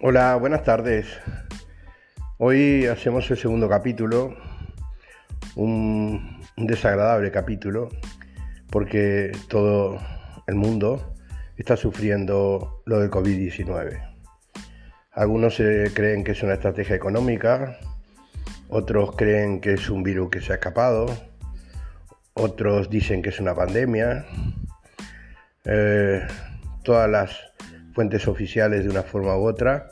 Hola, buenas tardes. Hoy hacemos el segundo capítulo, un, desagradable capítulo, porque todo el mundo está sufriendo lo del COVID-19. Algunos creen que es una estrategia económica, otros creen que es un virus que se ha escapado, otros dicen que es una pandemia. Eh, todas las fuentes oficiales de una forma u otra,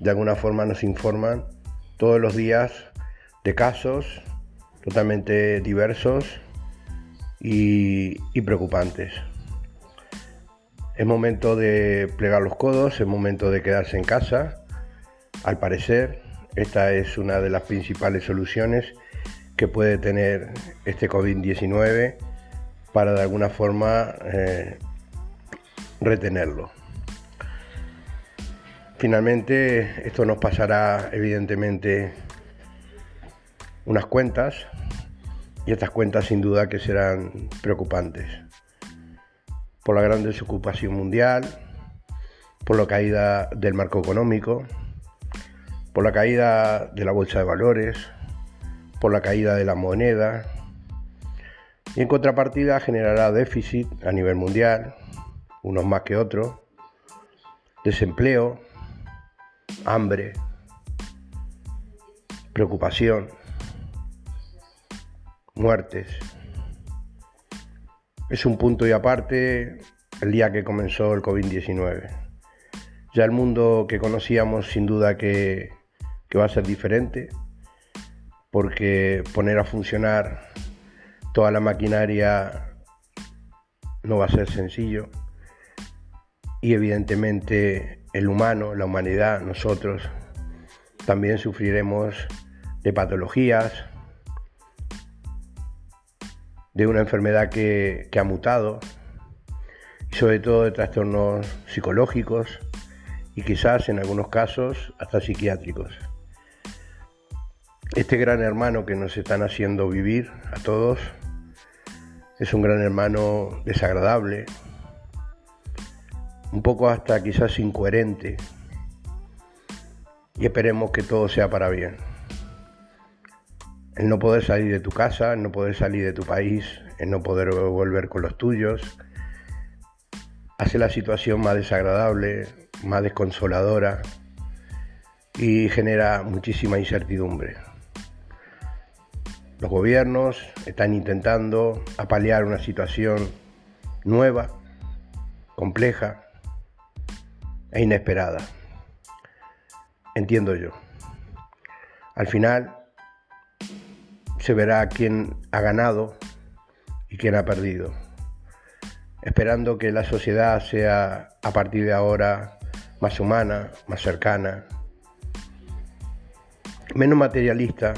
de alguna forma nos informan todos los días de casos totalmente diversos y, preocupantes. Es momento de plegar los codos, es momento de quedarse en casa. Al parecer, esta es una de las principales soluciones que puede tener este COVID-19 para de alguna forma eh, retenerlo. Finalmente, esto nos pasará evidentemente unas cuentas y estas cuentas sin duda que serán preocupantes. Por la gran desocupación mundial, por la caída del marco económico, por la caída de la bolsa de valores, por la caída de la moneda y en contrapartida generará déficit a nivel mundial, unos más que otros, desempleo, hambre, preocupación, muertes. Es un punto y aparte el día que comenzó el COVID-19. Ya el mundo que conocíamos sin duda que que va a ser diferente, porque poner a funcionar toda la maquinaria no va a ser sencillo y evidentemente el humano, la humanidad, nosotros también sufriremos de patologías, de una enfermedad que, ha mutado y sobre todo de trastornos psicológicos y quizás en algunos casos hasta psiquiátricos. Este gran hermano que nos están haciendo vivir a todos es un gran hermano desagradable, un poco hasta quizás incoherente y esperemos que todo sea para bien. El no poder salir de tu casa, el no poder salir de tu país, el no poder volver con los tuyos, hace la situación más desagradable, más desconsoladora y genera muchísima incertidumbre. Los gobiernos están intentando apalear una situación nueva, compleja e inesperada. Entiendo yo. Al final se verá quién ha ganado y quién ha perdido. Esperando que la sociedad sea a partir de ahora más humana, más cercana, menos materialista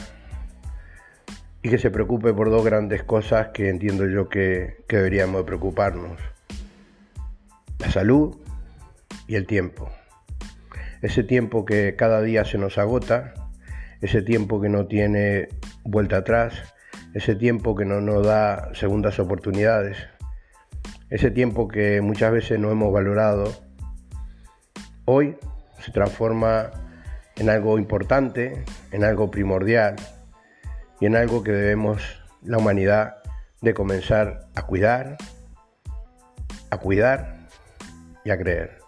y que se preocupe por dos grandes cosas que entiendo yo que, deberíamos preocuparnos. La salud y el tiempo. Ese tiempo que cada día se nos agota, ese tiempo que no tiene vuelta atrás, ese tiempo que no nos da segundas oportunidades, ese tiempo que muchas veces no hemos valorado, hoy se transforma en algo importante, en algo primordial, y en algo que debemos la humanidad de comenzar a cuidar, a cuidar y a creer.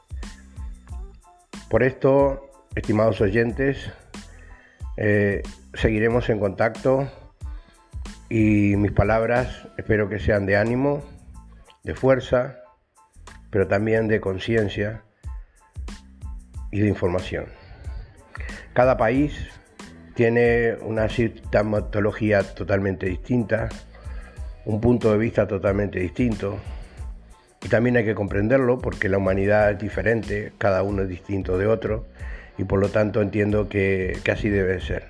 Por esto, estimados oyentes, eh, seguiremos en contacto y mis palabras espero que sean de ánimo, de fuerza, pero también de conciencia y de información. Cada país tiene una sintomatología totalmente distinta, un punto de vista totalmente distinto. También hay que comprenderlo porque la humanidad es diferente, cada uno es distinto de otro y por lo tanto entiendo que, que así debe ser.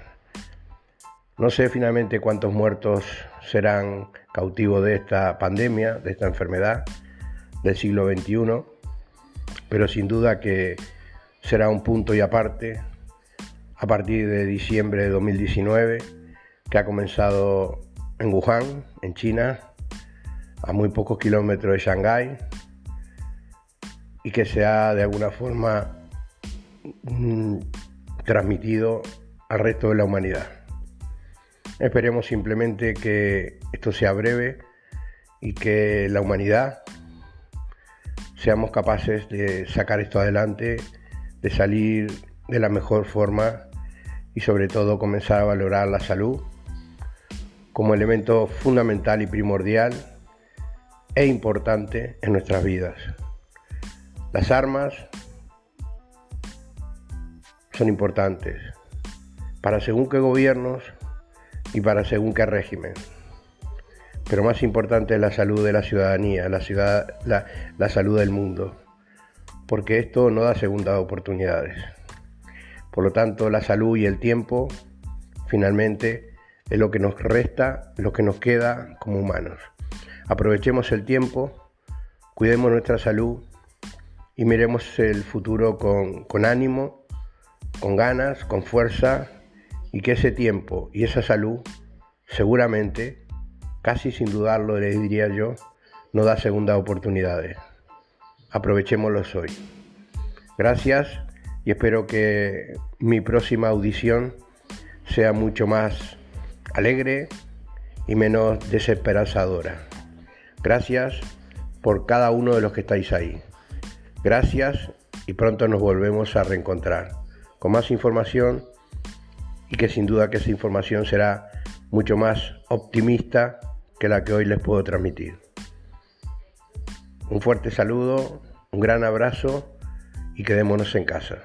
No sé finalmente cuántos muertos serán cautivos de esta pandemia, de esta enfermedad del siglo XXI, pero sin duda que será un punto y aparte a partir de diciembre de 2019, que ha comenzado en Wuhan, en China, a muy pocos kilómetros de Shanghái, y que se ha de alguna forma mm, transmitido al resto de la humanidad. Esperemos simplemente que esto sea breve y que la humanidad seamos capaces de sacar esto adelante, de salir de la mejor forma y sobre todo comenzar a valorar la salud como elemento fundamental y primordial e importante en nuestras vidas. Las armas son importantes para según qué gobiernos y para según qué régimen. Pero más importante es la salud de la ciudadanía, la, ciudad, la, salud del mundo, porque esto no da segundas oportunidades. Por lo tanto, la salud y el tiempo, finalmente, es lo que nos resta, lo que nos queda como humanos. Aprovechemos el tiempo, cuidemos nuestra salud y miremos el futuro con, ánimo, con ganas, con fuerza y que ese tiempo y esa salud seguramente, casi sin dudarlo le diría yo, no da segundas oportunidades. Aprovechémoslo hoy. Gracias y espero que mi próxima audición sea mucho más alegre y menos desesperanzadora. Gracias por cada uno de los que estáis ahí. Gracias y pronto nos volvemos a reencontrar con más información y que sin duda que esa información será mucho más optimista que la que hoy les puedo transmitir. Un fuerte saludo, un gran abrazo y quedémonos en casa.